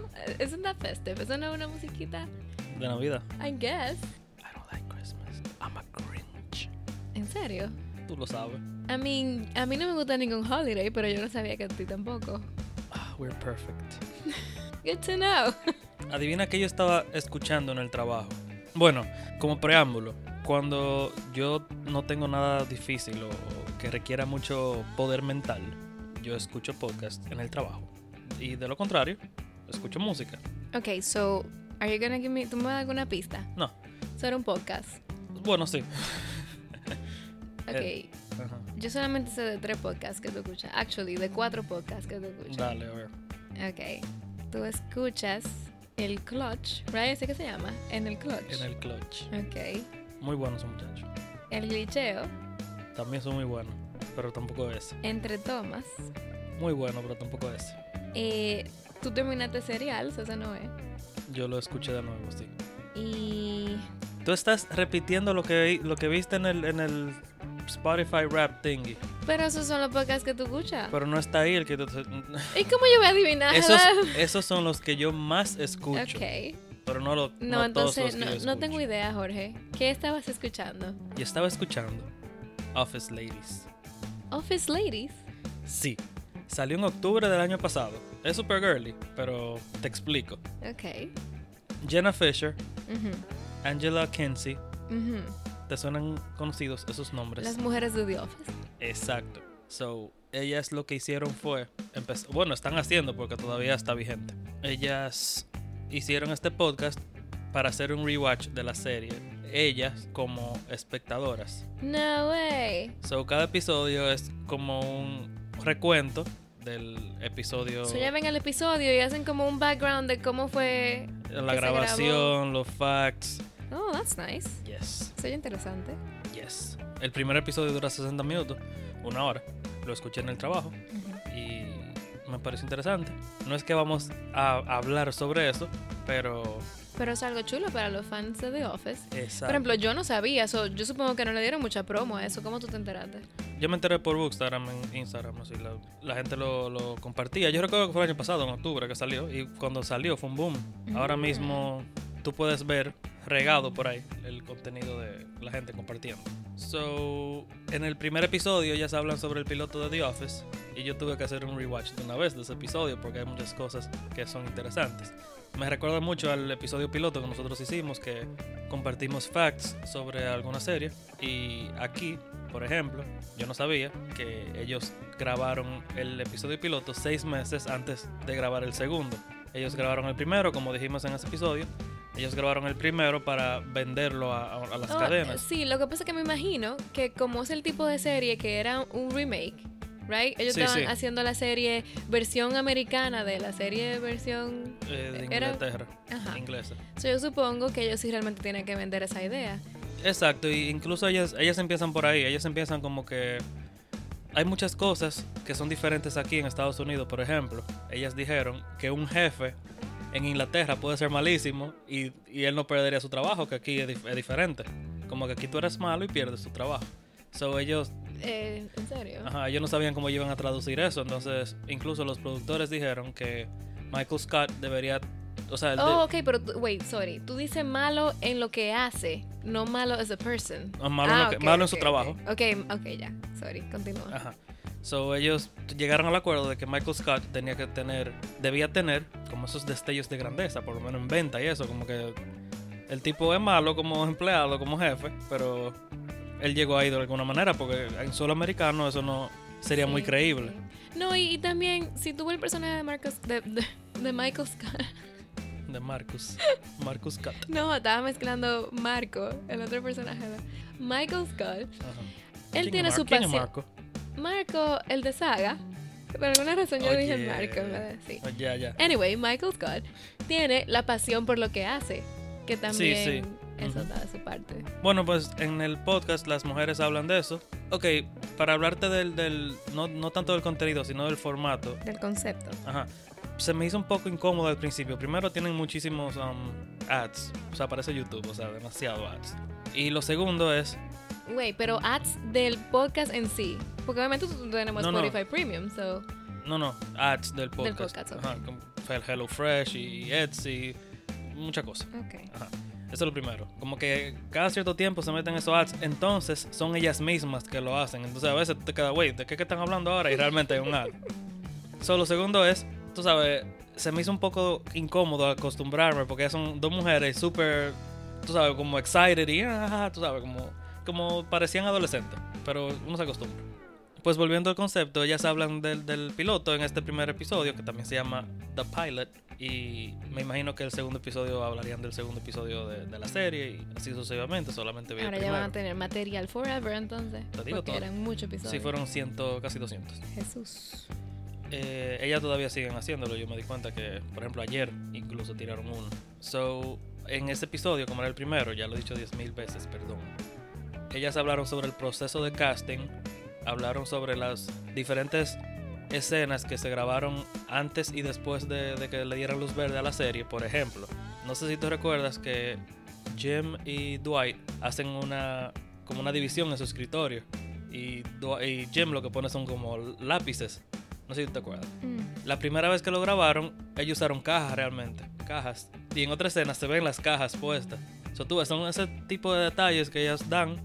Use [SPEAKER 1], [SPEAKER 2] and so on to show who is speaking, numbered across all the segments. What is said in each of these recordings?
[SPEAKER 1] know. Isn't that festive? ¿Eso no es una musiquita?
[SPEAKER 2] De Navidad.
[SPEAKER 1] I guess.
[SPEAKER 2] I don't like Christmas. I'm a Grinch.
[SPEAKER 1] ¿En serio?
[SPEAKER 2] Tú lo sabes.
[SPEAKER 1] I mean, a mí no me gusta ningún holiday, pero yo no sabía que a ti tampoco.
[SPEAKER 2] Ah, we're perfect.
[SPEAKER 1] Good to know.
[SPEAKER 2] Adivina que yo estaba escuchando en el trabajo. Bueno, como preámbulo, cuando yo no tengo nada difícil o que requiera mucho poder mental, yo escucho podcast en el trabajo. Y de lo contrario, escucho música.
[SPEAKER 1] Okay, so, are you gonna give me... ¿Tú me das alguna pista?
[SPEAKER 2] No,
[SPEAKER 1] Sobre un podcast.
[SPEAKER 2] bueno, sí.
[SPEAKER 1] Okay.
[SPEAKER 2] Ajá.
[SPEAKER 1] Yo solamente sé de tres podcasts que tú escuchas. Actually, de cuatro podcasts que tú escuchas.
[SPEAKER 2] Dale, a ver.
[SPEAKER 1] Ok. Tú escuchas el Clutch, ¿right? ¿Ese que se llama? En el Clutch.
[SPEAKER 2] En el clutch.
[SPEAKER 1] Ok.
[SPEAKER 2] Muy buenos esos muchachos.
[SPEAKER 1] El glitcheo,
[SPEAKER 2] También son muy buenos, pero tampoco ese.
[SPEAKER 1] entre tomas.
[SPEAKER 2] Muy bueno, pero tampoco ese.
[SPEAKER 1] Eh, tú terminaste serial, ese no es.
[SPEAKER 2] Yo lo escuché de nuevo, sí.
[SPEAKER 1] Y.
[SPEAKER 2] Tú estás repitiendo lo que, lo que viste en el, en el Spotify Rap thingy,
[SPEAKER 1] Pero esos son los podcasts que tú escuchas.
[SPEAKER 2] pero no está ahí el que tú...
[SPEAKER 1] ¿Y cómo yo voy a adivinar?
[SPEAKER 2] Esos, esos son los que yo más escucho,
[SPEAKER 1] Ok.
[SPEAKER 2] pero no, lo,
[SPEAKER 1] No,
[SPEAKER 2] no todos
[SPEAKER 1] entonces,
[SPEAKER 2] los que
[SPEAKER 1] no,
[SPEAKER 2] yo
[SPEAKER 1] no tengo idea, Jorge. ¿Qué estabas escuchando?
[SPEAKER 2] Y estaba escuchando Office Ladies.
[SPEAKER 1] Office Ladies.
[SPEAKER 2] Sí, salió en octubre del año pasado. Es super girly, pero te explico.
[SPEAKER 1] Ok.
[SPEAKER 2] Jenna Fisher,
[SPEAKER 1] Ujú,
[SPEAKER 2] Angela Kinsey,
[SPEAKER 1] ujú.
[SPEAKER 2] ¿te suenan conocidos esos nombres?
[SPEAKER 1] Las mujeres de The Office.
[SPEAKER 2] Exacto. So, ellas lo que hicieron fue, bueno, están haciendo porque todavía está vigente. Ellas hicieron este podcast para hacer un rewatch de la serie. Ellas como espectadoras.
[SPEAKER 1] No way.
[SPEAKER 2] So, cada episodio es como un recuento del episodio,
[SPEAKER 1] So ya ven el episodio y hacen como un background de cómo fue.
[SPEAKER 2] la
[SPEAKER 1] se
[SPEAKER 2] grabación, los facts.
[SPEAKER 1] Oh, that's nice.
[SPEAKER 2] Yes,
[SPEAKER 1] Soy interesante.
[SPEAKER 2] yes. El primer episodio dura 60 minutos, una hora. Lo escuché en el trabajo. Y me parece interesante. No es que vamos a hablar sobre eso, pero
[SPEAKER 1] Pero es algo chulo para los fans de The Office.
[SPEAKER 2] exacto.
[SPEAKER 1] Por ejemplo, yo no sabía, so, yo supongo que no le dieron mucha promo a eso. ¿Cómo tú te enteraste?
[SPEAKER 2] Yo me enteré por Bookstagram en Instagram, así la, la gente lo, lo compartía. Yo recuerdo que fue el año pasado, en octubre, que salió, y cuando salió fue un boom. Ahora
[SPEAKER 1] Mm.
[SPEAKER 2] mismo tú puedes ver regado por ahí el contenido de la gente compartiendo. So, en el primer episodio ellas hablan sobre el piloto de The Office y yo tuve que hacer un rewatch de una vez de ese episodio porque hay muchas cosas que son interesantes. Me recuerda mucho al episodio piloto que nosotros hicimos que compartimos facts sobre alguna serie y aquí, por ejemplo, yo no sabía que ellos grabaron el episodio piloto seis meses antes de grabar el segundo. Ellos grabaron el primero, como dijimos en ese episodio. Ellos grabaron el primero para venderlo a, a- a las
[SPEAKER 1] Oh,
[SPEAKER 2] cadenas.
[SPEAKER 1] Sí, lo que pasa es que me imagino que como es el tipo de serie que era un remake, right? Ellos
[SPEAKER 2] Sí,
[SPEAKER 1] estaban
[SPEAKER 2] sí.
[SPEAKER 1] haciendo la serie versión americana de la serie versión...
[SPEAKER 2] eh, de
[SPEAKER 1] Era-
[SPEAKER 2] Inglaterra,
[SPEAKER 1] Ajá.
[SPEAKER 2] inglesa.
[SPEAKER 1] So, yo supongo que ellos sí realmente tienen que vender esa idea.
[SPEAKER 2] Exacto, y incluso ellas, ellas empiezan por ahí, ellas empiezan como que hay muchas cosas que son diferentes aquí en Estados Unidos, por ejemplo, ellas dijeron que un jefe en Inglaterra puede ser malísimo y, y él no perdería su trabajo, que aquí es, es diferente, como que aquí tú eres malo y pierdes tu trabajo. So ellos,
[SPEAKER 1] Eh, ¿En serio?
[SPEAKER 2] ajá, ellos no sabían cómo iban a traducir eso, entonces incluso los productores dijeron que Michael Scott debería, o sea,
[SPEAKER 1] Oh, ok, pero wait, sorry. Tú dices malo en lo que hace, no malo as a person.
[SPEAKER 2] No, malo en lo que- malo en su
[SPEAKER 1] ok,
[SPEAKER 2] trabajo.
[SPEAKER 1] Ok, ok, ya. Sorry, continúa.
[SPEAKER 2] Ajá. So ellos llegaron al acuerdo de que Michael Scott tenía que tener, debía tener como esos destellos de grandeza, por lo menos en venta y eso, como que el tipo es malo como empleado, como jefe, pero él llegó ahí de alguna manera porque en solo americano eso no sería muy
[SPEAKER 1] Sí,
[SPEAKER 2] creíble.
[SPEAKER 1] sí. No, y, y también, si tuvo el personaje de Marcus, de, de, de Michael Scott.
[SPEAKER 2] De Marcus, Marcus Scott.
[SPEAKER 1] No, estaba mezclando Marco, el otro personaje Michael Scott.
[SPEAKER 2] Ajá.
[SPEAKER 1] Él
[SPEAKER 2] ¿Quién
[SPEAKER 1] tiene su pasión.
[SPEAKER 2] Marco?
[SPEAKER 1] Marco, el de Saga. Por alguna razón yo dije
[SPEAKER 2] Oye.
[SPEAKER 1] Marco de sí.
[SPEAKER 2] Oh, Ya, ya.
[SPEAKER 1] Anyway, Michael Scott tiene la pasión por lo que hace, que también
[SPEAKER 2] sí.
[SPEAKER 1] Eso da de su parte.
[SPEAKER 2] Bueno, pues en el podcast las mujeres hablan de eso. Ok, para hablarte del, del no, no tanto del contenido, sino del formato,
[SPEAKER 1] Del concepto.
[SPEAKER 2] Ajá. se me hizo un poco incómodo al principio. Primero tienen muchísimos um, ads, o sea, parece YouTube, o sea, demasiado ads. Y lo segundo es,
[SPEAKER 1] Güey, pero ads del podcast en sí. Porque obviamente tenemos
[SPEAKER 2] No, no.
[SPEAKER 1] Spotify Premium, so.
[SPEAKER 2] no, no, ads del podcast.
[SPEAKER 1] podcast, ok.
[SPEAKER 2] Ajá, como fue el HelloFresh y Etsy, muchas cosas.
[SPEAKER 1] Ok.
[SPEAKER 2] Ajá. Eso es lo primero. Como que cada cierto tiempo se meten esos ads, entonces son ellas mismas que lo hacen. Entonces a veces te queda, güey, ¿de qué que están hablando ahora? Y realmente hay un ad. So, lo segundo es, tú sabes, se me hizo un poco incómodo acostumbrarme porque son dos mujeres súper, tú sabes, como excited y, ah, tú sabes, como, como parecían adolescentes. Pero uno se acostumbra. Pues volviendo al concepto, ellas hablan del, del piloto en este primer episodio, que también se llama The Pilot, y me imagino que el segundo episodio hablarían del segundo episodio de, de la serie, y así sucesivamente, solamente vi el
[SPEAKER 1] Ahora ya van a tener material forever entonces.
[SPEAKER 2] Te digo
[SPEAKER 1] porque
[SPEAKER 2] todo.
[SPEAKER 1] eran muchos episodios.
[SPEAKER 2] Sí, fueron ciento, casi 200.
[SPEAKER 1] Jesús.
[SPEAKER 2] Eh, ellas todavía siguen haciéndolo, yo me di cuenta que, por ejemplo, ayer incluso tiraron uno. So, en ese episodio, como era el primero, ya lo he dicho 10.000 veces, perdón. Ellas hablaron sobre el proceso de casting, hablaron sobre las diferentes escenas que se grabaron antes y después de, de que le dieran luz verde a la serie. Por ejemplo, no sé si tú recuerdas que Jim y Dwight hacen una como una división en su escritorio y, Dw- y Jim lo que pone son como lápices. No sé si te acuerdas.
[SPEAKER 1] Mm.
[SPEAKER 2] La primera vez que lo grabaron, ellos usaron cajas realmente, cajas. Y en otra escena se ven las cajas puestas. So, tú ves, son ese tipo de detalles que ellas dan,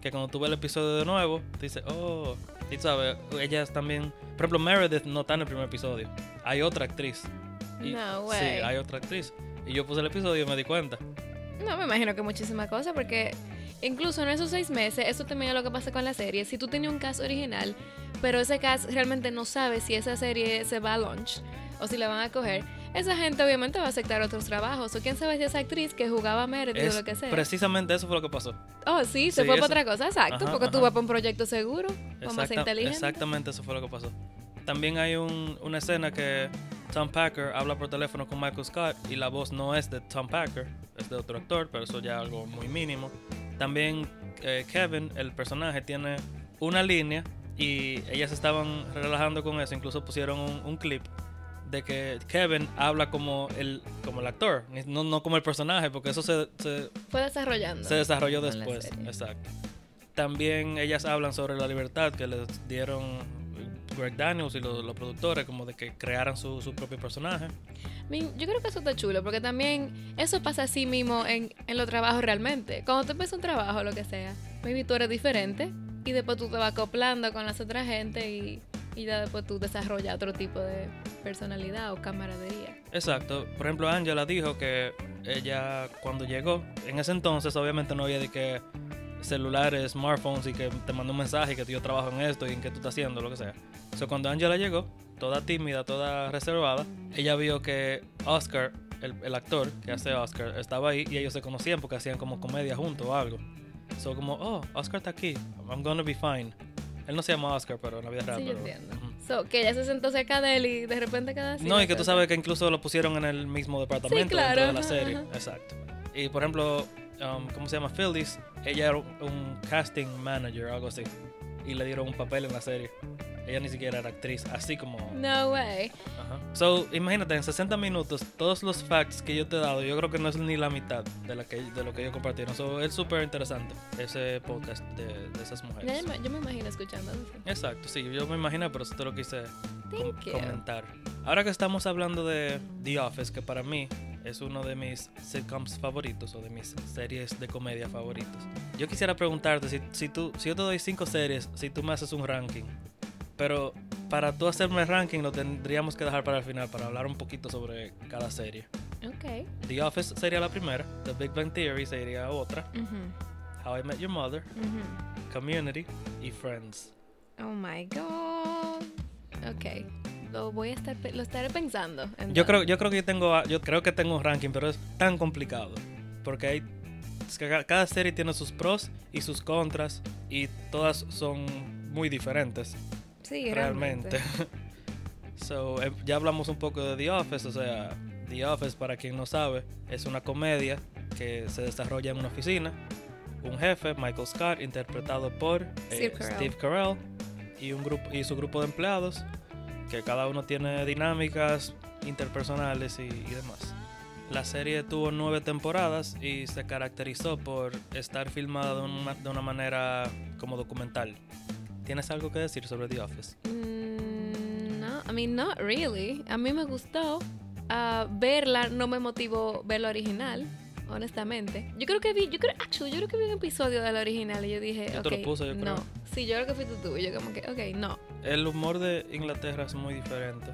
[SPEAKER 2] que cuando tú ves el episodio de nuevo, te dices, oh, y sabes, ellas también, por ejemplo, Meredith no está en el primer episodio. Hay otra actriz. Y-
[SPEAKER 1] No
[SPEAKER 2] Sí,
[SPEAKER 1] way.
[SPEAKER 2] hay otra actriz. Y yo puse el episodio y me di cuenta.
[SPEAKER 1] No, me imagino que muchísimas cosas, porque incluso en esos seis meses, eso también es lo que pasa con la serie. Si tú tenías un cast original, pero ese cast realmente no sabe si esa serie se va a launch o si la van a coger, esa gente obviamente va a aceptar otros trabajos. O quién sabe si esa actriz que jugaba a Meredith
[SPEAKER 2] Es
[SPEAKER 1] o lo que sea.
[SPEAKER 2] precisamente eso fue lo que pasó.
[SPEAKER 1] Oh, sí, se
[SPEAKER 2] Sí,
[SPEAKER 1] fue
[SPEAKER 2] eso-
[SPEAKER 1] para otra cosa, exacto,
[SPEAKER 2] Ajá,
[SPEAKER 1] porque tú
[SPEAKER 2] ajá.
[SPEAKER 1] vas para un proyecto seguro, vamos a ser
[SPEAKER 2] Exacta-
[SPEAKER 1] inteligentes.
[SPEAKER 2] exactamente eso fue lo que pasó. También hay un- una escena que Tom Packer habla por teléfono con Michael Scott y la voz no es de Tom Packer, es de otro actor, pero eso ya es algo muy mínimo. También eh, Kevin, el personaje, tiene una línea y ellas estaban relajando con eso, incluso pusieron un, un clip de que Kevin habla como el, como el actor, no, no como el personaje, porque eso se- se,
[SPEAKER 1] Fue desarrollando.
[SPEAKER 2] se desarrolló después, exacto. También ellas hablan sobre la libertad que les dieron Greg Daniels y los, los productores, como de que crearan su, su propio personaje.
[SPEAKER 1] Yo creo que eso está chulo, porque también eso pasa así mismo en, en los trabajos realmente. Cuando tú empiezas un trabajo, lo que sea, maybe tú eres diferente y después tú te vas acoplando con las otras gente y, y ya después tú desarrollas otro tipo de personalidad o camaradería.
[SPEAKER 2] Exacto. Por ejemplo, Angela dijo que ella cuando llegó, en ese entonces obviamente no había de que celulares, smartphones y que te mandó un mensaje y que yo trabajo en esto y en qué tú estás haciendo, lo que sea. So, cuando Angela llegó, toda tímida, toda reservada, ella vio que Oscar, el, el actor que hace Oscar, estaba ahí y ellos se conocían porque hacían como comedia juntos o algo. So como, oh, Oscar está aquí, I'm gonna be fine. Él no se llama Oscar, pero en la vida real.
[SPEAKER 1] Sí, yo entiendo. So, que ella se sentó cerca de él y de repente así.
[SPEAKER 2] No, y que tú sabes que incluso lo pusieron en el mismo departamento
[SPEAKER 1] claro,
[SPEAKER 2] dentro de la serie.
[SPEAKER 1] ajá.
[SPEAKER 2] Exacto. Y por ejemplo, um, ¿cómo se llama? Phyllis, ella era un, un casting manager o algo así. Y le dieron un papel en la serie. Ella ni siquiera era actriz, así como.
[SPEAKER 1] No way.
[SPEAKER 2] Ajá. So, imagínate, en 60 minutos, todos los facts que yo te he dado, yo creo que no es ni la mitad de, la que, de lo que ellos compartieron. So, es súper interesante ese podcast de, de esas mujeres.
[SPEAKER 1] me- yo me imagino escuchando.
[SPEAKER 2] Exacto, sí, yo me imagino, pero eso te lo quise com-
[SPEAKER 1] you.
[SPEAKER 2] comentar. Ahora que estamos hablando de The Office, que para mí es uno de mis sitcoms favoritos o de mis series de comedia favoritos, yo quisiera preguntarte si, si, tú, si yo te doy cinco series, si tú me haces un ranking, pero para tú hacerme el ranking lo tendríamos que dejar para el final para hablar un poquito sobre cada serie.
[SPEAKER 1] Ok.
[SPEAKER 2] The Office sería la primera, The Big Bang Theory sería otra,
[SPEAKER 1] Ujú,
[SPEAKER 2] How I Met Your Mother,
[SPEAKER 1] ujú.
[SPEAKER 2] Community y Friends.
[SPEAKER 1] Oh my god. Ok. Lo voy a estar lo estaré pensando.
[SPEAKER 2] Yo
[SPEAKER 1] entonces.
[SPEAKER 2] creo, yo creo que yo tengo, yo creo que tengo un ranking, pero es tan complicado. Porque hay, cada serie tiene sus pros y sus contras y todas son muy diferentes,
[SPEAKER 1] Sí,
[SPEAKER 2] realmente.
[SPEAKER 1] realmente.
[SPEAKER 2] so, eh, ya hablamos un poco de The Office, o sea, The Office, para quien no sabe, es una comedia que se desarrolla en una oficina. Un jefe, Michael Scott, interpretado por eh,
[SPEAKER 1] Steve Carell.
[SPEAKER 2] Steve Carell, y, un grupo, y su grupo de empleados, que cada uno tiene dinámicas interpersonales y, y demás. La serie tuvo nueve temporadas y se caracterizó por estar filmada de una, de una manera como documental. ¿Tienes algo que decir sobre The Office?
[SPEAKER 1] Mm, no, I mean, not really. A mí me gustó. Ah, verla no me motivó ver la original, honestamente. Yo creo que vi, yo creo, actually, yo creo que vi un episodio de la original y yo dije,
[SPEAKER 2] Yo
[SPEAKER 1] ok,
[SPEAKER 2] te lo puse, yo creo.
[SPEAKER 1] no. Sí, yo creo que fuiste tú y yo como que, ok, no.
[SPEAKER 2] El humor de Inglaterra es muy diferente,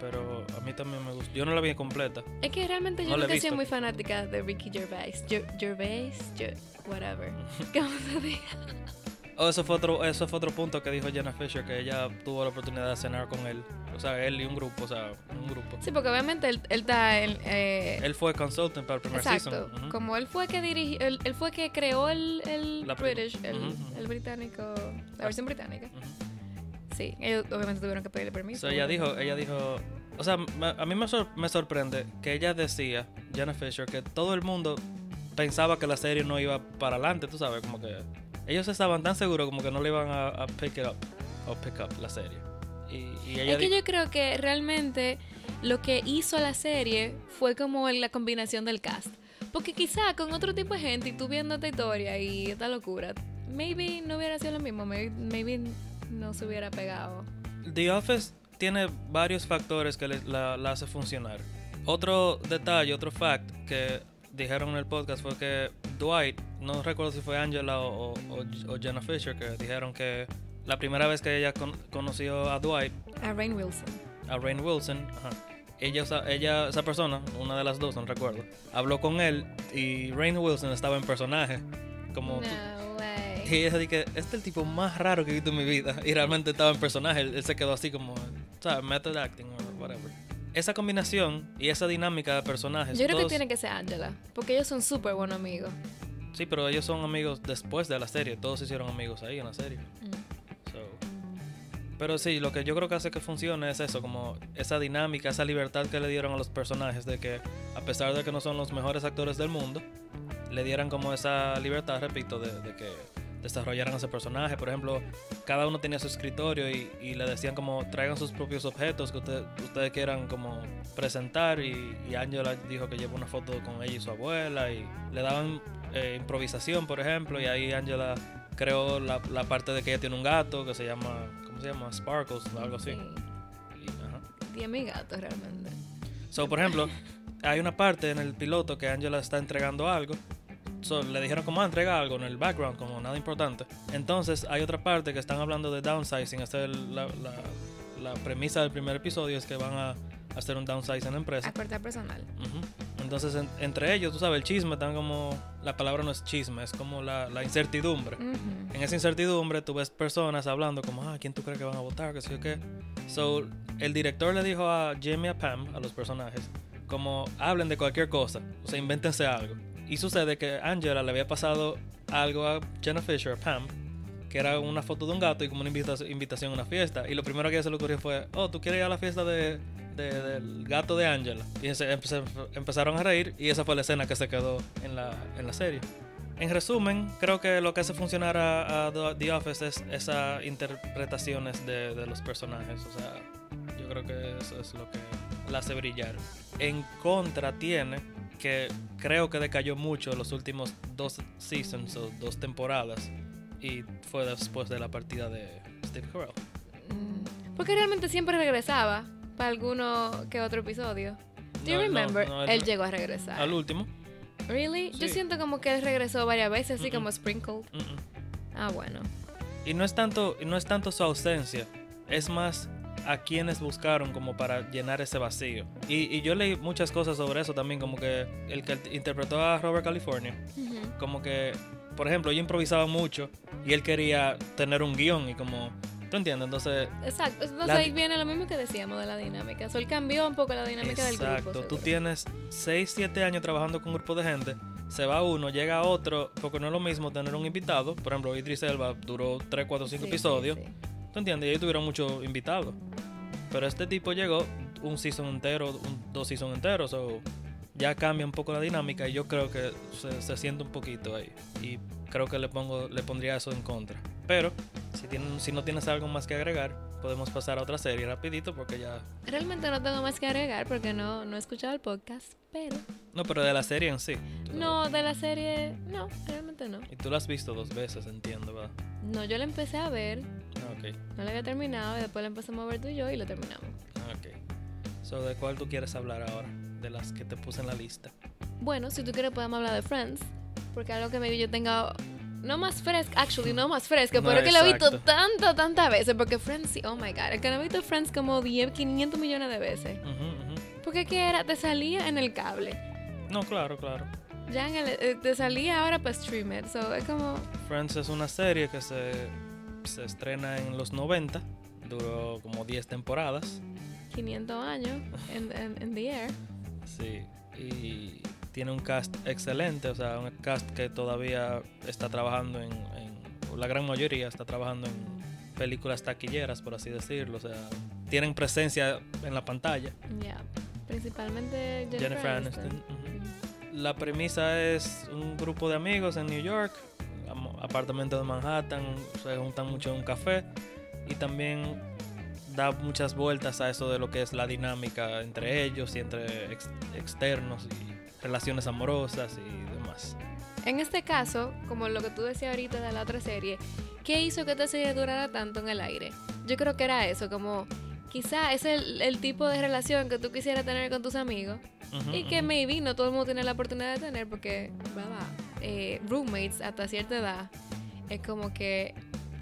[SPEAKER 2] pero a mí también me gusta. Yo no la vi completa.
[SPEAKER 1] Es que realmente yo
[SPEAKER 2] No
[SPEAKER 1] nunca he sido muy fanática de Ricky Gervais. Ger- Gervais, Ger- whatever. ¿Cómo se diga?
[SPEAKER 2] Oh, eso fue otro, eso fue otro punto que dijo Jenna Fisher, que ella tuvo la oportunidad de cenar con él. O sea, él y un grupo, o sea, un grupo.
[SPEAKER 1] Sí, porque obviamente él, él está en... eh,
[SPEAKER 2] Él fue consultant para el primer
[SPEAKER 1] Exacto.
[SPEAKER 2] season.
[SPEAKER 1] Como él fue que dirigió, él, él fue que creó el, el
[SPEAKER 2] La
[SPEAKER 1] British, el, británico, la versión británica. Sí, ellos obviamente tuvieron que pedirle permiso.
[SPEAKER 2] So, ella dijo, ella dijo, o sea, me- a mí me, sor- me sorprende que ella decía, Jenna Fisher, que todo el mundo pensaba que la serie no iba para adelante, tú sabes, como que ellos estaban tan seguros como que no le iban a, a pick it up, o pick up la serie. Y, y ella
[SPEAKER 1] Es que yo creo que realmente lo que hizo la serie fue como la combinación del cast. Porque quizá con otro tipo de gente y tú viendo esta historia y esta locura, maybe no hubiera sido lo mismo, maybe, maybe no se hubiera pegado.
[SPEAKER 2] The Office tiene varios factores que le- la, la hace funcionar. Otro detalle, otro fact que dijeron en el podcast fue que Dwight, no recuerdo si fue Angela o, o- o- Jenna Fisher, que dijeron que la primera vez que ella con- conoció a Dwight,
[SPEAKER 1] A Rain Wilson.
[SPEAKER 2] a Rain Wilson, ajá, ella, esa- ella, esa persona, una de las dos, no recuerdo, habló con él y Rain Wilson estaba en personaje. Como
[SPEAKER 1] No way.
[SPEAKER 2] y ella dije, este es el tipo más raro que he visto en mi vida. Y realmente estaba en personaje. Él, él se quedó así como, ¿sabes? Method acting o whatever. Esa combinación y esa dinámica de personajes.
[SPEAKER 1] Yo creo que tiene que ser Angela, porque ellos son súper buenos amigos.
[SPEAKER 2] Sí, pero ellos son amigos después de la serie. Todos se hicieron amigos ahí en la serie.
[SPEAKER 1] Mm.
[SPEAKER 2] So, Pero sí, lo que yo creo que hace que funcione es eso, como esa dinámica, esa libertad que le dieron a los personajes de que a pesar de que no son los mejores actores del mundo, le dieran como esa libertad, repito, de, de que desarrollaran ese personaje. Por ejemplo, cada uno tenía su escritorio y, y le decían como traigan sus propios objetos que usted- ustedes quieran como presentar y, y Angela dijo que llevó una foto con ella y su abuela y le daban eh, improvisación, por ejemplo, y ahí Angela creó la, la parte de que ella tiene un gato que se llama, ¿cómo se llama? Sparkles o algo así. Y, ajá.
[SPEAKER 1] Tiene mi gato realmente.
[SPEAKER 2] So, por ejemplo, hay una parte en el piloto que Angela está entregando algo. So, le dijeron como "Ah, entrega algo en el background, como nada importante. Entonces hay otra parte que están hablando de downsizing. Esta es la, la- la premisa del primer episodio, es que van a hacer un downsizing en la empresa.
[SPEAKER 1] A cortar personal.
[SPEAKER 2] Ujú. Entonces en- entre ellos, tú sabes, el chisme, están como... La palabra no es chisme, es como la, la incertidumbre.
[SPEAKER 1] Ujú.
[SPEAKER 2] En esa incertidumbre tú ves personas hablando como, ah, ¿quién tú crees que van a votar? ¿Qué sé yo qué? So, el director le dijo a Jimmy y a Pam, a los personajes, como, hablen de cualquier cosa, o sea, invéntense algo. Y sucede que Angela le había pasado algo a Jenna Fisher, a Pam, que era una foto de un gato y como una invita- invitación a una fiesta. Y lo primero que ella se le ocurrió fue, oh, ¿tú quieres ir a la fiesta de, de- del gato de Angela? Y se empe- empezaron a reír y esa fue la escena que se quedó en la, en la serie. En resumen, creo que lo que hace funcionar a, a The The Office es esas interpretaciones de, de los personajes. O sea, yo creo que eso es lo que la hace brillar. En contra tiene que creo que decayó mucho los últimos dos seasons o dos temporadas. Y fue después de la partida de Steve Carell.
[SPEAKER 1] Mm. Porque realmente siempre regresaba para alguno que otro episodio. Do you
[SPEAKER 2] No, no,
[SPEAKER 1] remember?
[SPEAKER 2] no,
[SPEAKER 1] él llegó a regresar.
[SPEAKER 2] Al último.
[SPEAKER 1] Really? Yo
[SPEAKER 2] Sí.
[SPEAKER 1] siento como que él regresó varias veces, así
[SPEAKER 2] Mm-mm.
[SPEAKER 1] como sprinkled.
[SPEAKER 2] Mm, mm.
[SPEAKER 1] Ah, bueno.
[SPEAKER 2] Y no es tanto, y no es tanto su ausencia, es más a quienes buscaron como para llenar ese vacío. Y, y yo leí muchas cosas sobre eso también, como que el que interpretó a Robert California,
[SPEAKER 1] Ujú.
[SPEAKER 2] como que, por ejemplo, yo improvisaba mucho y él quería tener un guion y como, ¿tú entiendes? Entonces,
[SPEAKER 1] Exacto. Entonces ahí viene lo mismo que decíamos de la dinámica. So, él cambió un poco la dinámica del grupo.
[SPEAKER 2] exacto, tú tienes 6, 7 años trabajando con un grupo de gente. Se va uno, llega otro, porque no es lo mismo tener un invitado. Por ejemplo, Idris Elba duró 3, 4, 5
[SPEAKER 1] Sí, sí,
[SPEAKER 2] episodios.
[SPEAKER 1] sí.
[SPEAKER 2] ¿Tú entiendes? Y ellos tuvieron muchos invitados. Pero este tipo llegó un season entero, un, dos seasons enteros. So ya cambia un poco la dinámica y yo creo que se, se siente un poquito ahí. Y creo que le pongo le pondría eso en contra. Pero si, tienen, si no tienes algo más que agregar, podemos pasar a otra serie rapidito porque ya...
[SPEAKER 1] Realmente no tengo más que agregar porque no, no he escuchado el podcast, pero...
[SPEAKER 2] No, pero de la serie en sí.
[SPEAKER 1] No, de la serie, no, realmente no.
[SPEAKER 2] Y tú la has visto dos veces, entiendo, ¿verdad?
[SPEAKER 1] No, yo la empecé a ver,
[SPEAKER 2] Ah, Ok,
[SPEAKER 1] no la había terminado y después la empezamos a ver tú y yo y la terminamos.
[SPEAKER 2] ah, ok. So, ¿de cuál tú quieres hablar ahora? De las que te puse en la lista.
[SPEAKER 1] Bueno, si tú quieres podemos hablar de Friends, porque algo que maybe yo tenga no más fresco, actually no más fresco,
[SPEAKER 2] No,
[SPEAKER 1] pero que lo he visto
[SPEAKER 2] exacto.
[SPEAKER 1] tantas, tantas veces, porque Friends, oh my god, el que no ha visto Friends como 10, 500 millones de veces.
[SPEAKER 2] Ujú, ujú.
[SPEAKER 1] Porque que era, te salía en el cable,
[SPEAKER 2] No, claro, claro.
[SPEAKER 1] ya en el, eh, te salía ahora para streamer, so es como,
[SPEAKER 2] Friends es una serie que se, se estrena en los 90, duró como 10 temporadas,
[SPEAKER 1] 500 años en, the air.
[SPEAKER 2] sí, y tiene un cast excelente, o sea, un cast que todavía está trabajando en, en- la gran mayoría está trabajando en películas taquilleras, por así decirlo, o sea, tienen presencia en la pantalla.
[SPEAKER 1] Ya, principalmente Jennifer,
[SPEAKER 2] Jennifer
[SPEAKER 1] Aniston.
[SPEAKER 2] Aniston, ujú. La premisa es un grupo de amigos en New York, am- apartamento de Manhattan, se juntan mucho en un café y también da muchas vueltas a eso de lo que es la dinámica entre ellos y entre ex- externos y relaciones amorosas y demás.
[SPEAKER 1] En este caso, como lo que tú decías ahorita de la otra serie, ¿qué hizo que esta serie durara tanto en el aire? Yo creo que era eso, como quizá es el, el tipo de relación que tú quisieras tener con tus amigos y que
[SPEAKER 2] ujú.
[SPEAKER 1] maybe no todo el mundo tiene la oportunidad de tener porque, ¿verdad? Eh, roommates hasta cierta edad, es como que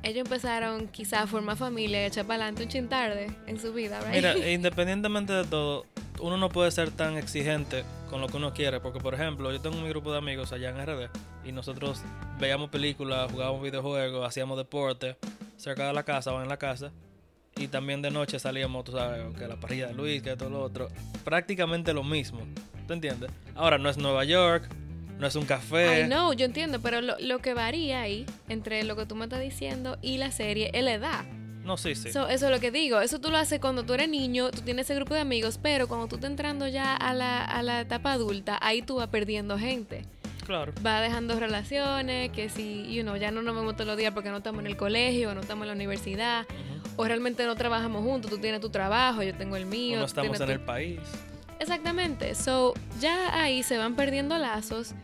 [SPEAKER 1] ellos empezaron quizá a formar familia y echar para adelante un chin tarde en su vida, ¿right?
[SPEAKER 2] Mira, independientemente de todo, uno no puede ser tan exigente con lo que uno quiere, porque por ejemplo, yo tengo mi grupo de amigos allá en RD y nosotros veíamos películas, jugábamos videojuegos, hacíamos deporte cerca de la casa o en la casa y también de noche salíamos, tú sabes, que la parrilla de Luis, que todo lo otro, prácticamente lo mismo, ¿te entiendes? Ahora no es Nueva York, no es un café,
[SPEAKER 1] I know, yo entiendo, pero lo, lo que varía ahí entre lo que tú me estás diciendo y la serie es la edad.
[SPEAKER 2] no, sí, sí,
[SPEAKER 1] So, eso es lo que digo. Eso tú lo haces cuando tú eres niño, tú tienes ese grupo de amigos, pero cuando tú estás entrando ya a la, a la etapa adulta, ahí tú vas perdiendo gente.
[SPEAKER 2] claro.
[SPEAKER 1] Vas dejando relaciones, que si, you know, ya no nos vemos todos los días porque no estamos en el colegio, no estamos en la universidad, o realmente no trabajamos juntos, tú tienes tu trabajo, yo tengo el mío.
[SPEAKER 2] O no estamos en
[SPEAKER 1] tu-
[SPEAKER 2] el país.
[SPEAKER 1] Exactamente. So, ya ahí se van perdiendo lazos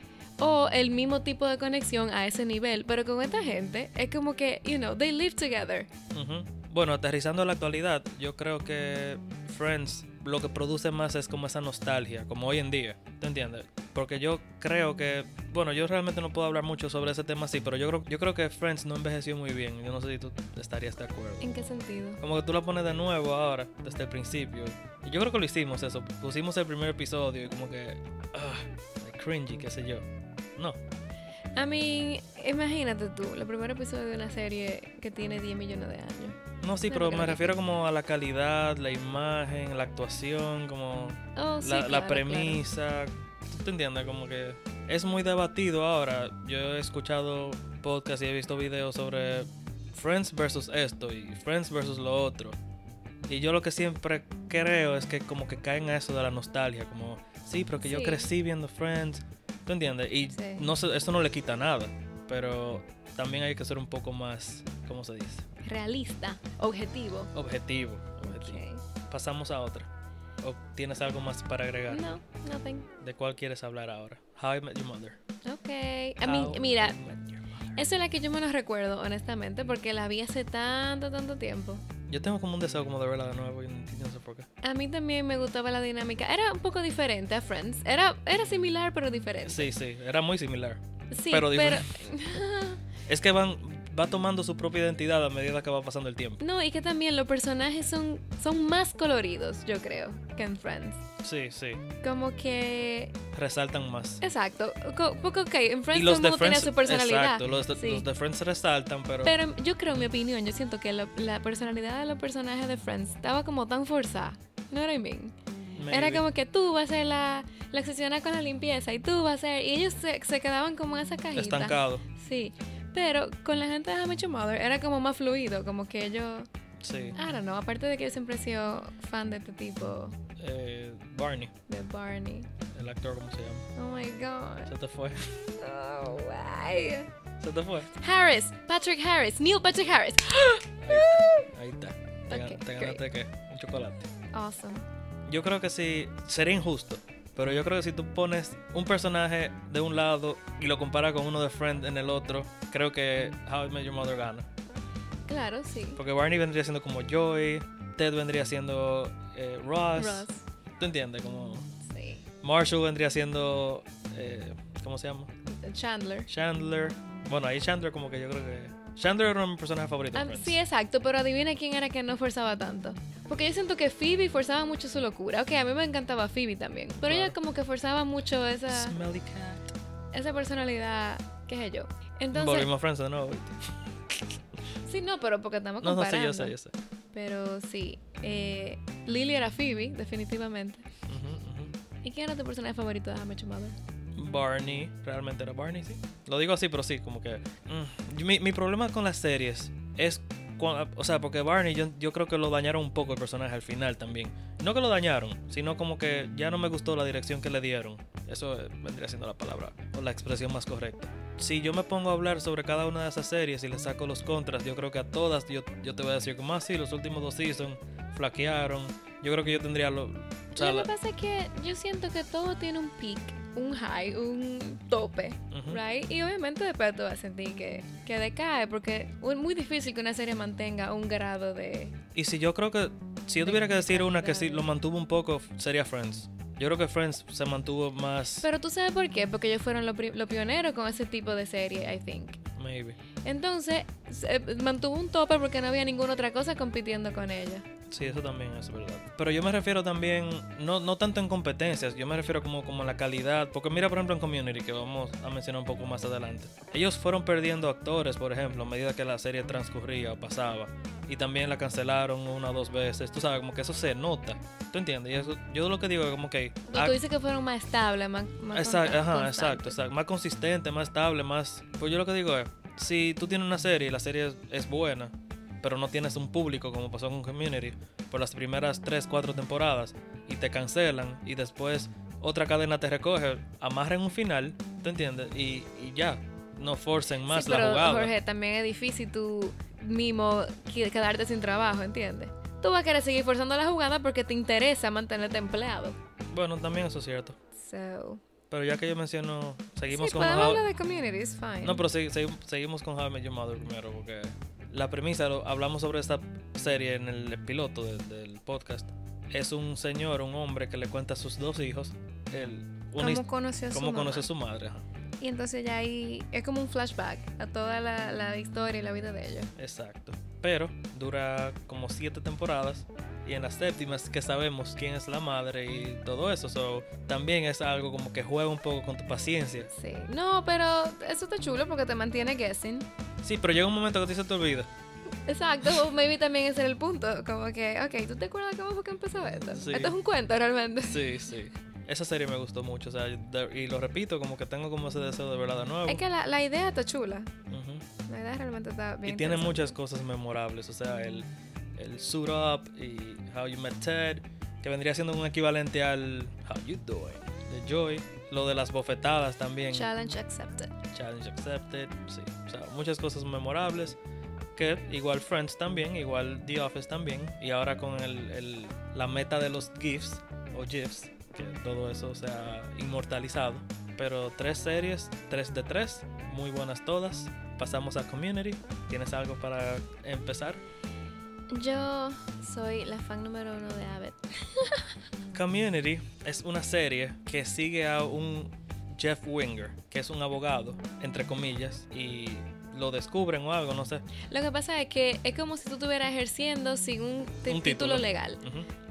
[SPEAKER 1] o el mismo tipo de conexión a ese nivel. Pero con esta gente es como que, you know, they live together.
[SPEAKER 2] Ujú. Bueno, aterrizando a la actualidad, yo creo que Friends lo que produce más es como esa nostalgia, como hoy en día, ¿te entiendes? Porque yo creo que, bueno, yo realmente no puedo hablar mucho sobre ese tema así, pero yo creo, yo creo que Friends no envejeció muy bien. Yo no sé si tú estarías de acuerdo.
[SPEAKER 1] ¿En qué sentido?
[SPEAKER 2] Como que tú la pones de nuevo ahora, desde el principio. Y yo creo que lo hicimos eso. Pusimos el primer episodio y como que, ah, cringy, qué sé yo. No,
[SPEAKER 1] I mean, imagínate tú, el primer episodio de una serie que tiene 10 millones de años.
[SPEAKER 2] no, sí,
[SPEAKER 1] No,
[SPEAKER 2] pero me refiero como a la calidad, la imagen, la actuación, como
[SPEAKER 1] Oh, sí,
[SPEAKER 2] la, la
[SPEAKER 1] claro,
[SPEAKER 2] premisa. ¿Tú te entiendes? Como que es muy debatido ahora. Yo he escuchado podcasts y he visto videos sobre Friends versus esto y Friends versus lo otro. Y yo lo que siempre creo es que como que caen a eso de la nostalgia, como, sí, pero que yo crecí viendo Friends. ¿Tú entiendes? Y
[SPEAKER 1] Sí.
[SPEAKER 2] no se- eso no le quita nada, pero también hay que ser un poco más, ¿cómo se dice?
[SPEAKER 1] Realista, objetivo.
[SPEAKER 2] Objetivo. objetivo. Pasamos a otra. ¿O tienes algo más para agregar?
[SPEAKER 1] No, nothing.
[SPEAKER 2] ¿De cuál quieres hablar ahora? How I Met Your Mother.
[SPEAKER 1] Ok. I mean, mira, esa es la que yo menos recuerdo, honestamente, porque la vi hace tanto, tanto tiempo.
[SPEAKER 2] Yo tengo como un deseo como de verla de nuevo y no sé por qué.
[SPEAKER 1] A mí también me gustaba la dinámica. Era un poco diferente a Friends. Era, era similar, pero diferente.
[SPEAKER 2] Sí, sí, era muy similar.
[SPEAKER 1] Sí,
[SPEAKER 2] pero
[SPEAKER 1] pero...
[SPEAKER 2] Es que van va tomando su propia identidad a medida que va pasando el tiempo.
[SPEAKER 1] no, y que también los personajes son, son más coloridos, yo creo, que en Friends.
[SPEAKER 2] Sí, sí,
[SPEAKER 1] Como que...
[SPEAKER 2] resaltan más.
[SPEAKER 1] Exacto. Porque, ok, en Friends
[SPEAKER 2] y
[SPEAKER 1] todo
[SPEAKER 2] los
[SPEAKER 1] mundo
[SPEAKER 2] Friends,
[SPEAKER 1] su personalidad.
[SPEAKER 2] exacto, los de,
[SPEAKER 1] Sí.
[SPEAKER 2] los de Friends resaltan, pero,
[SPEAKER 1] Pero yo creo, en mi opinión, yo siento que la, la personalidad de los personajes de Friends estaba como tan forzada. You know what I mean? Era como que tú vas a ser la, la obsesionada con la limpieza y tú vas a ser... Y ellos se, se quedaban como en esa cajita.
[SPEAKER 2] estancado.
[SPEAKER 1] Sí. Pero con la gente de How I Met Your Mother era como más fluido, como que ellos...
[SPEAKER 2] Sí.
[SPEAKER 1] I don't know, aparte de que yo siempre he sido fan de este tipo,
[SPEAKER 2] Eh, Barney,
[SPEAKER 1] de Barney.
[SPEAKER 2] el actor, ¿cómo se llama?
[SPEAKER 1] Oh my god.
[SPEAKER 2] Se te fue.
[SPEAKER 1] Oh, why?
[SPEAKER 2] Se te fue.
[SPEAKER 1] Harris, Patrick Harris, Neil Patrick Harris.
[SPEAKER 2] Ahí está. ¿Te, gan-
[SPEAKER 1] Ok,
[SPEAKER 2] te ganaste qué? Un chocolate.
[SPEAKER 1] Awesome.
[SPEAKER 2] Yo creo que sí, sería injusto. Pero yo creo que si tú pones un personaje de un lado y lo comparas con uno de Friend en el otro, creo que How I Met Your Mother gana.
[SPEAKER 1] Claro, sí.
[SPEAKER 2] Porque Barney vendría siendo como Joey, Ted vendría siendo eh, Ross.
[SPEAKER 1] Ross.
[SPEAKER 2] ¿Tú entiendes? Como
[SPEAKER 1] Sí.
[SPEAKER 2] Marshall vendría siendo. eh, ¿Cómo se llama?
[SPEAKER 1] Chandler.
[SPEAKER 2] Chandler. Bueno, ahí Chandler, como que yo creo que. Chandler era mi personaje favorito. Friends.
[SPEAKER 1] sí, exacto, pero adivina quién era que no forzaba tanto. Porque yo siento que Phoebe forzaba mucho su locura. Ok, a mí me encantaba Phoebe también. Pero ella como que forzaba mucho esa,
[SPEAKER 2] Smelly cat.
[SPEAKER 1] esa personalidad, qué sé yo. Entonces,
[SPEAKER 2] Volvimos a Friends de nuevo. ¿viste?
[SPEAKER 1] sí, no, pero porque estamos
[SPEAKER 2] No, no sé,
[SPEAKER 1] comparando.
[SPEAKER 2] yo sé, yo sé.
[SPEAKER 1] Pero sí, eh, Lily era Phoebe, definitivamente. ¿Y quién era tu personaje favorito de How I Met Your Mother?
[SPEAKER 2] Barney, realmente era Barney, sí. Lo digo así, pero sí, como que. mm, mi, mi problema con las series es. cua- o sea, porque Barney, yo, yo creo que lo dañaron un poco el personaje al final también. No que lo dañaron, sino como que ya no me gustó la dirección que le dieron. Eso eh, vendría siendo la palabra o la expresión más correcta. Si yo me pongo a hablar sobre cada una de esas series y le saco los contras, yo creo que a todas yo, yo te voy a decir como así, los últimos dos seasons flaquearon. Yo creo que yo tendría lo. O sea,
[SPEAKER 1] Lo que pasa es que yo siento que todo tiene un peak, un high, un tope, right? Y obviamente después tú vas a sentir que, que decae, porque es muy difícil que una serie mantenga un grado de...
[SPEAKER 2] Y si yo creo que, si yo tuviera que decir una que sí
[SPEAKER 1] calidad.
[SPEAKER 2] lo mantuvo un poco, sería Friends. Yo creo que Friends se mantuvo más,
[SPEAKER 1] Pero tú sabes por qué, porque ellos fueron los lo pioneros con ese tipo de serie, I think.
[SPEAKER 2] maybe.
[SPEAKER 1] Entonces, se- mantuvo un tope porque no había ninguna otra cosa compitiendo con ella.
[SPEAKER 2] Sí, eso también es verdad. Pero yo me refiero también, no, no tanto en competencias, yo me refiero como, como la calidad. Porque mira, por ejemplo, en Community, que vamos a mencionar un poco más adelante. Ellos fueron perdiendo actores, por ejemplo, a medida que la serie transcurría o pasaba. Y también la cancelaron una o dos veces. Tú sabes, como que eso se nota. ¿Tú entiendes? Y eso, yo lo que digo es como que...
[SPEAKER 1] Tú, tú dices que fueron más estables, más, más
[SPEAKER 2] Exacto, ajá, exacto, exacto. Más consistente, más estable, más. Pues yo lo que digo es: si tú tienes una serie y la serie es, es buena, pero no tienes un público, como pasó con Community, por las primeras 3, 4 temporadas, y te cancelan, y después otra cadena te recoge, amarren un final, ¿te entiendes? Y, y ya, no forcen más
[SPEAKER 1] sí,
[SPEAKER 2] la
[SPEAKER 1] pero
[SPEAKER 2] jugada.
[SPEAKER 1] Jorge, también es difícil tú mismo que- quedarte sin trabajo, ¿entiendes? Tú vas a querer seguir forzando la jugada porque te interesa mantenerte empleado.
[SPEAKER 2] Bueno, también eso es cierto.
[SPEAKER 1] So,
[SPEAKER 2] Pero ya que yo menciono, seguimos
[SPEAKER 1] sí,
[SPEAKER 2] con
[SPEAKER 1] podemos
[SPEAKER 2] How-
[SPEAKER 1] hablar de community, it's fine.
[SPEAKER 2] No, pero segui- seguimos con How I Met Your Mother primero, porque la premisa, lo- hablamos sobre esta serie en el piloto de- del podcast. Es un señor, un hombre que le cuenta a sus dos hijos el,
[SPEAKER 1] ¿Cómo conoció a su
[SPEAKER 2] cómo
[SPEAKER 1] mamá?
[SPEAKER 2] conoce a su madre. ajá.
[SPEAKER 1] Y entonces ya ahí es como un flashback a toda la, la historia y la vida de ellos.
[SPEAKER 2] Exacto. Pero dura como siete temporadas y en las séptimas que sabemos quién es la madre y todo eso. So, también es algo como que juega un poco con tu paciencia.
[SPEAKER 1] Sí. No, pero eso está chulo porque te mantiene guessing.
[SPEAKER 2] Sí, pero llega un momento que ti se te olvida.
[SPEAKER 1] Exacto, maybe también ese era el punto. Como que, ok, ¿tú te acuerdas cómo fue que empezó esto?
[SPEAKER 2] Sí.
[SPEAKER 1] Esto es un cuento realmente.
[SPEAKER 2] Sí, sí. Esa serie me gustó mucho. O sea, y lo repito, como que tengo como ese deseo de verla de nuevo.
[SPEAKER 1] Es que la, la idea está chula.
[SPEAKER 2] Ujú.
[SPEAKER 1] La idea realmente está bien.
[SPEAKER 2] Y tiene muchas cosas memorables. O sea, el, el Suit Up y How You Met Ted, que vendría siendo un equivalente al How You Doing de Joy. Lo de las bofetadas también.
[SPEAKER 1] Challenge accepted.
[SPEAKER 2] Challenge Accepted. Sí. O sea, muchas cosas memorables. Que igual Friends también, igual The Office también. Y ahora con el, el- la meta de los GIFs o GIFs, que todo eso se ha inmortalizado. Pero tres series, tres de tres, muy buenas todas. Pasamos a Community. ¿Tienes algo para empezar?
[SPEAKER 1] Yo soy la fan número uno de Abbott.
[SPEAKER 2] Community es una serie que sigue a un Jeff Winger, que es un abogado, entre comillas, y lo descubren o algo, no sé.
[SPEAKER 1] Lo que pasa es que es como si tú estuvieras ejerciendo sin un, título
[SPEAKER 2] título.
[SPEAKER 1] legal.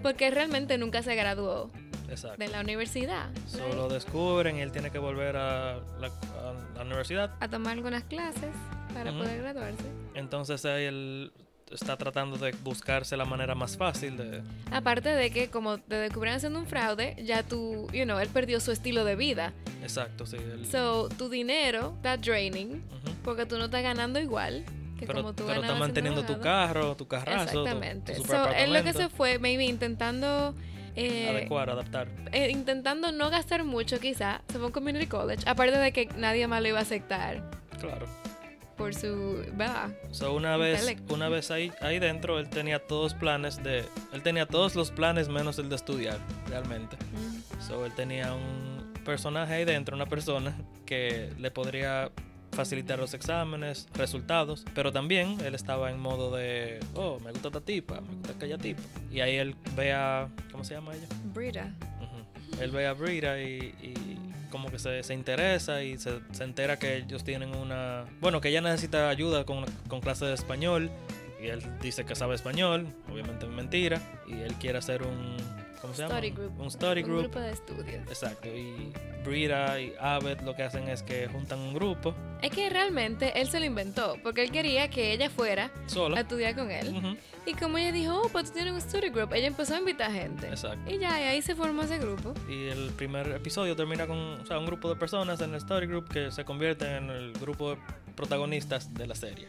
[SPEAKER 1] Porque realmente nunca se graduó
[SPEAKER 2] Exacto.
[SPEAKER 1] de la universidad.
[SPEAKER 2] Solo
[SPEAKER 1] right?
[SPEAKER 2] descubren y él tiene que volver a la, a la universidad.
[SPEAKER 1] A tomar algunas clases para poder graduarse.
[SPEAKER 2] Entonces él está tratando de buscarse la manera más fácil de...
[SPEAKER 1] Aparte de que como te descubrieron haciendo un fraude, ya tú, you know, él perdió su estilo de vida.
[SPEAKER 2] Exacto, sí. él-
[SPEAKER 1] So, tu dinero está draining porque tú no estás ganando igual que
[SPEAKER 2] Pero,
[SPEAKER 1] como tú
[SPEAKER 2] pero
[SPEAKER 1] ganabas
[SPEAKER 2] está
[SPEAKER 1] siendo
[SPEAKER 2] manteniendo tu carro, tu carrazo, tu-
[SPEAKER 1] Exactamente.
[SPEAKER 2] tu,
[SPEAKER 1] So,
[SPEAKER 2] super
[SPEAKER 1] él lo que se fue, maybe intentando... eh,
[SPEAKER 2] Adecuar, adaptar.
[SPEAKER 1] eh, intentando no gastar mucho quizá, se fue a un community college, aparte de que nadie más lo iba a aceptar.
[SPEAKER 2] Claro.
[SPEAKER 1] Por su, ¿verdad?
[SPEAKER 2] So, una vez,
[SPEAKER 1] Intelecto.
[SPEAKER 2] una vez ahí, ahí dentro, él tenía todos planes de, él tenía todos los planes menos el de estudiar, realmente.
[SPEAKER 1] Mm.
[SPEAKER 2] So, él tenía un personaje ahí dentro, una persona que le podría facilitar los exámenes, resultados, pero también él estaba en modo de, oh, me gusta esta tipa, me gusta aquella tipa. Y ahí él ve a, ¿cómo se llama ella?
[SPEAKER 1] Brita.
[SPEAKER 2] Ujú. Él ve a Brita y, y como que se, se interesa y se, se entera que ellos tienen una... Bueno, que ella necesita ayuda con, con clases de español. Y él dice que sabe español, obviamente es mentira, y él quiere hacer un... ¿Cómo se llama?
[SPEAKER 1] Study group.
[SPEAKER 2] Un study
[SPEAKER 1] Un
[SPEAKER 2] group.
[SPEAKER 1] grupo de estudios.
[SPEAKER 2] Exacto, y Brita y Abbott lo que hacen es que juntan un grupo
[SPEAKER 1] Es que realmente él se lo inventó, porque él quería que ella fuera a
[SPEAKER 2] sola.
[SPEAKER 1] estudiar con él.
[SPEAKER 2] Ujú,
[SPEAKER 1] Y como ella dijo, oh, pues tú tienes un study group, ella empezó a invitar gente.
[SPEAKER 2] Exacto.
[SPEAKER 1] Y ya, y ahí se formó ese grupo.
[SPEAKER 2] Y el primer episodio termina con o sea, un grupo de personas en el study group que se convierten en el grupo de protagonistas de la serie.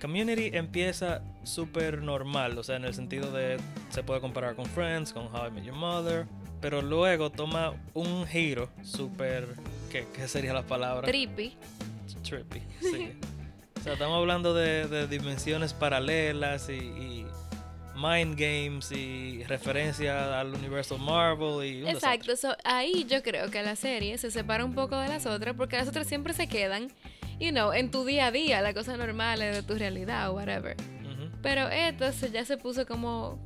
[SPEAKER 2] Community empieza súper normal, o sea, en el sentido de se puede comparar con Friends, con How I Met Your Mother, pero luego toma un giro súper, ¿qué, ¿qué sería la palabra?
[SPEAKER 1] Trippy.
[SPEAKER 2] Trippy, sí. O sea, estamos hablando de, de dimensiones paralelas y, y mind games y referencia al universo Marvel y un
[SPEAKER 1] Exacto, so, ahí yo creo que la serie se separa un poco de las otras porque las otras siempre se quedan, you know, en tu día a día, las cosas normales de tu realidad o whatever. Pero esto se- ya se puso como,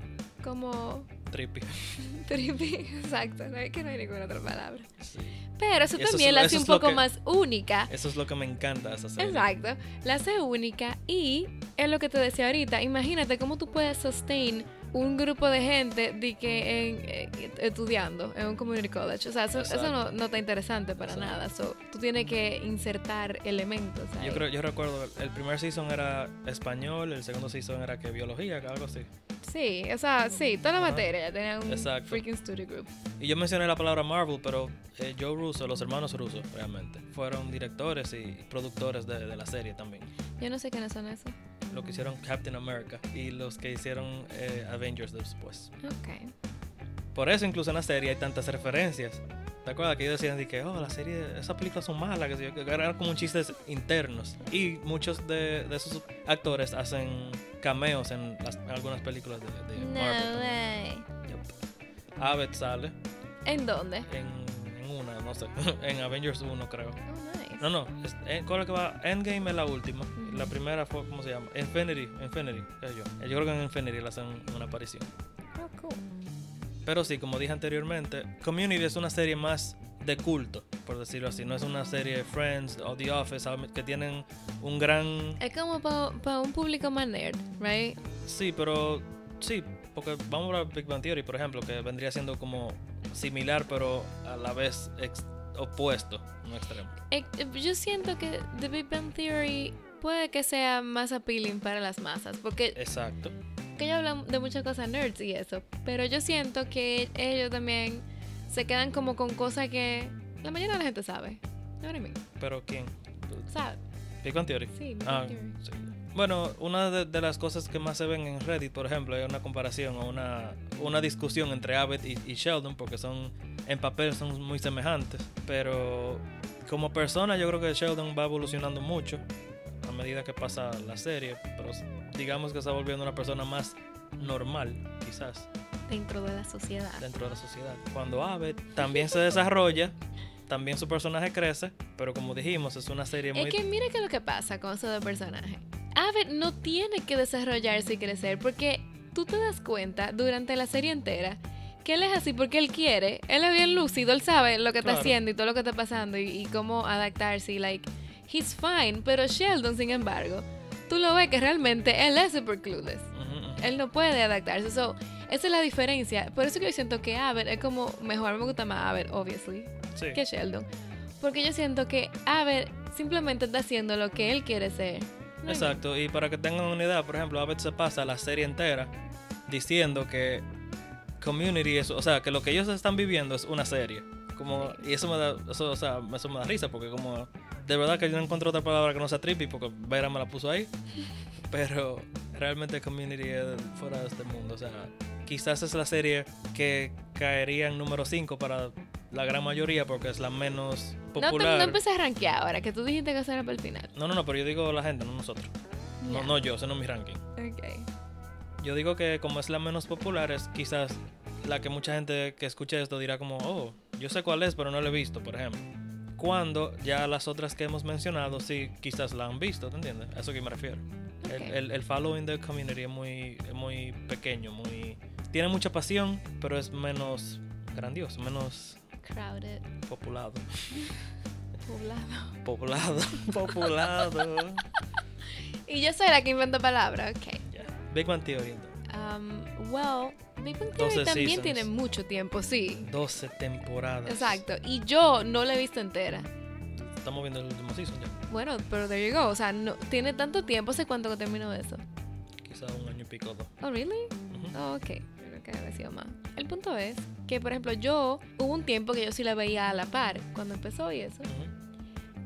[SPEAKER 1] como
[SPEAKER 2] Trippy.
[SPEAKER 1] trippy, exacto, no hay que no hay ninguna otra palabra.
[SPEAKER 2] Sí.
[SPEAKER 1] Pero eso
[SPEAKER 2] es
[SPEAKER 1] también
[SPEAKER 2] lo-
[SPEAKER 1] la hace un
[SPEAKER 2] es
[SPEAKER 1] poco
[SPEAKER 2] que-
[SPEAKER 1] más única.
[SPEAKER 2] Eso es lo que me encanta esa serie.
[SPEAKER 1] Exacto, la hace única y es lo que te decía ahorita, imagínate cómo tú puedes sustain un grupo de gente de que en, eh, estudiando en un community college. O sea, eso, eso no, no está interesante para
[SPEAKER 2] Exacto.
[SPEAKER 1] nada. So, tú tienes que insertar elementos. ahí.
[SPEAKER 2] Yo creo, yo recuerdo, el primer season era español, el segundo season era que biología, algo así.
[SPEAKER 1] Sí, o sea, sí, toda la
[SPEAKER 2] Ajá.
[SPEAKER 1] materia tenía un
[SPEAKER 2] Exacto.
[SPEAKER 1] freaking study group.
[SPEAKER 2] Y yo mencioné la palabra Marvel, pero eh, Joe Russo, los hermanos Russo, realmente, fueron directores y productores de, de la serie también.
[SPEAKER 1] Yo no sé quiénes son esos.
[SPEAKER 2] Lo que hicieron Captain America y los que hicieron eh, Avengers después.
[SPEAKER 1] Ok.
[SPEAKER 2] Por eso incluso en la serie hay tantas referencias. ¿Te acuerdas que ellos decían de que, oh, la serie, esas películas son malas, que, que eran como chistes internos? Y muchos de, de esos actores hacen cameos en, las- en algunas películas de, de
[SPEAKER 1] No
[SPEAKER 2] Marvel.
[SPEAKER 1] way.
[SPEAKER 2] Yep. Abbott sale
[SPEAKER 1] ¿En dónde?
[SPEAKER 2] en, en una, no sé, en Avengers 1 creo.
[SPEAKER 1] Oh, nice.
[SPEAKER 2] No, no, eh, ¿cuál es que va? Endgame es la última. La primera fue, ¿cómo se llama? Infinity, Infinity, yo. Yo creo que en Infinity le hacen una aparición.
[SPEAKER 1] Oh, cool.
[SPEAKER 2] Pero sí, como dije anteriormente, Community es una serie más de culto, por decirlo así. No es una serie de Friends o The Office que tienen un gran...
[SPEAKER 1] Es como para un público más nerd, right?
[SPEAKER 2] Sí, pero sí, porque vamos a ver Big Bang Theory, por ejemplo, que vendría siendo como similar, pero a la vez ex- opuesto, no extremo.
[SPEAKER 1] Eh, eh, Yo siento que The Big Bang Theory puede que sea más appealing para las masas, porque
[SPEAKER 2] Exacto.
[SPEAKER 1] que ellos hablan de muchas cosas nerds y eso, pero yo siento que ellos también se quedan como con cosas que la mayoría de la gente sabe. What I mean?
[SPEAKER 2] Pero ¿quién?
[SPEAKER 1] ¿Sabe?
[SPEAKER 2] Big Bang Theory.
[SPEAKER 1] Sí, Big
[SPEAKER 2] Ah,
[SPEAKER 1] Bang Theory.
[SPEAKER 2] sí. Bueno, una de, de las cosas que más se ven en Reddit, por ejemplo, es una comparación o una, una discusión entre Abbott y, y Sheldon, porque son en papel son muy semejantes, pero como persona yo creo que Sheldon va evolucionando mucho a medida que pasa la serie, pero digamos que está volviendo una persona más normal, quizás,
[SPEAKER 1] Dentro de la sociedad.
[SPEAKER 2] dentro de la sociedad. Cuando Abbott también se desarrolla, también su personaje crece, pero como dijimos, es una serie muy...
[SPEAKER 1] Es que mira qué es lo que pasa con esos dos personajes. Abbott no tiene que desarrollarse y crecer porque tú te das cuenta durante la serie entera que él es así porque él quiere. Él es bien lúcido, él sabe lo que está
[SPEAKER 2] Claro.
[SPEAKER 1] haciendo y todo lo que está pasando y, y cómo adaptarse y like, he's fine. Pero Sheldon, sin embargo, tú lo ves que realmente él es super clueless.
[SPEAKER 2] Ujú, ujú.
[SPEAKER 1] Él no puede adaptarse. So, esa es la diferencia. Por eso que yo siento que Abbott es como mejor. Me gusta más Abbott, obviously
[SPEAKER 2] Sí.
[SPEAKER 1] que Sheldon. Porque yo siento que Abbott simplemente está haciendo lo que él quiere ser.
[SPEAKER 2] Exacto, y para que tengan una idea, por ejemplo, Abbott se pasa la serie entera diciendo que Community es, o sea, que lo que ellos están viviendo es una serie. Como, y eso me da, eso, o sea, eso me da risa, porque como, de verdad que yo no encuentro otra palabra que no sea trippy, porque Vera me la puso ahí. Pero realmente Community es fuera de este mundo, o sea, quizás es la serie que caería en número 5 para la gran mayoría, porque es la menos
[SPEAKER 1] No,
[SPEAKER 2] popular.
[SPEAKER 1] no empecé a rankear ahora, que tú dijiste que eso era para el final.
[SPEAKER 2] No, no, no, pero yo digo la gente, no nosotros. No, no yo, ese no es mi ranking.
[SPEAKER 1] Ok.
[SPEAKER 2] Yo digo que como es la menos popular, es quizás la que mucha gente que escuche esto dirá como, oh, yo sé cuál es, pero no la he visto, por ejemplo. Cuando ya las otras que hemos mencionado, sí, quizás la han visto, ¿te entiendes? A eso que me refiero. El,
[SPEAKER 1] Ok.
[SPEAKER 2] el, el following del community es muy, es muy pequeño, muy... Tiene mucha pasión, pero es menos grandioso, menos
[SPEAKER 1] Crowded.
[SPEAKER 2] populado.
[SPEAKER 1] Poblado.
[SPEAKER 2] Populado. populado.
[SPEAKER 1] Y yo soy la que invento palabras, ok.
[SPEAKER 2] Ya. Big Bang Theory.
[SPEAKER 1] Um, well, Big Bang Theory
[SPEAKER 2] 12
[SPEAKER 1] también
[SPEAKER 2] seasons.
[SPEAKER 1] tiene mucho tiempo, sí.
[SPEAKER 2] 12 temporadas.
[SPEAKER 1] Exacto. Y yo no la he visto entera.
[SPEAKER 2] Estamos viendo el último season ya.
[SPEAKER 1] Bueno, pero there you go. O sea, no, tiene tanto tiempo. ¿Hace cuánto que terminó eso?
[SPEAKER 2] Quizás un año y pico o dos.
[SPEAKER 1] Oh, really?
[SPEAKER 2] Ujú.
[SPEAKER 1] Oh, ok. Que había sido más. El punto es que, por ejemplo, yo hubo un tiempo que yo sí la veía a la par cuando empezó y eso.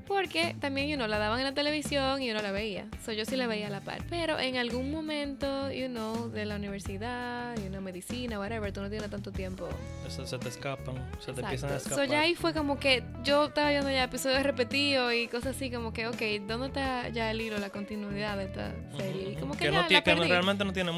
[SPEAKER 1] Porque también, you know, la daban en la televisión y yo no la veía. So, yo sí la veía a la par. Pero en algún momento, you know, de la universidad, you know, medicina, whatever, tú no tienes tanto tiempo.
[SPEAKER 2] Eso se te escapan, se te
[SPEAKER 1] Exacto.
[SPEAKER 2] empiezan a
[SPEAKER 1] So,
[SPEAKER 2] escapar.
[SPEAKER 1] ya ahí fue como que yo estaba viendo ya episodios repetidos y cosas así, como que, ok, ¿dónde está ya el hilo, la continuidad de esta serie? Y como que,
[SPEAKER 2] que,
[SPEAKER 1] ya
[SPEAKER 2] no,
[SPEAKER 1] la
[SPEAKER 2] que
[SPEAKER 1] perdí.
[SPEAKER 2] realmente no tiene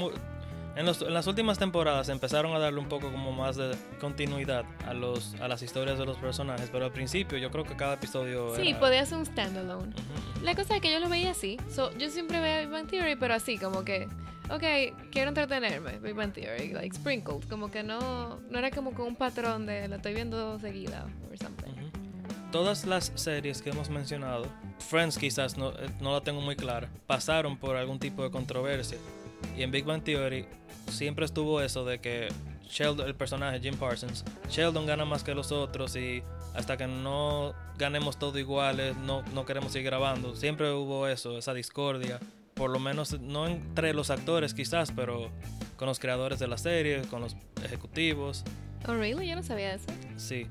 [SPEAKER 2] en, los- en las últimas temporadas empezaron a darle un poco como más de continuidad a los a las historias de los personajes, pero al principio yo creo que cada episodio
[SPEAKER 1] Sí,
[SPEAKER 2] era-
[SPEAKER 1] podía ser un standalone.
[SPEAKER 2] Ujú, ujú.
[SPEAKER 1] La cosa es que yo lo veía así. So, yo siempre veía Big Bang Theory, pero así, como que, ok, quiero entretenerme, Big Bang Theory, like sprinkled. Como que no, no era como con un patrón de la estoy viendo seguida or something.
[SPEAKER 2] Ujú. Todas las series que hemos mencionado, Friends quizás no, eh, no la tengo muy clara, pasaron por algún tipo de controversia. Y en Big Bang Theory siempre estuvo eso de que Sheldon, el personaje Jim Parsons, Sheldon gana más que los otros y hasta que no ganemos todo iguales, no, no queremos seguir grabando. Siempre hubo eso, esa discordia. Por lo menos no entre los actores quizás, pero con los creadores de la serie, con los ejecutivos.
[SPEAKER 1] Oh, really? Yo no sabía eso.
[SPEAKER 2] Sí.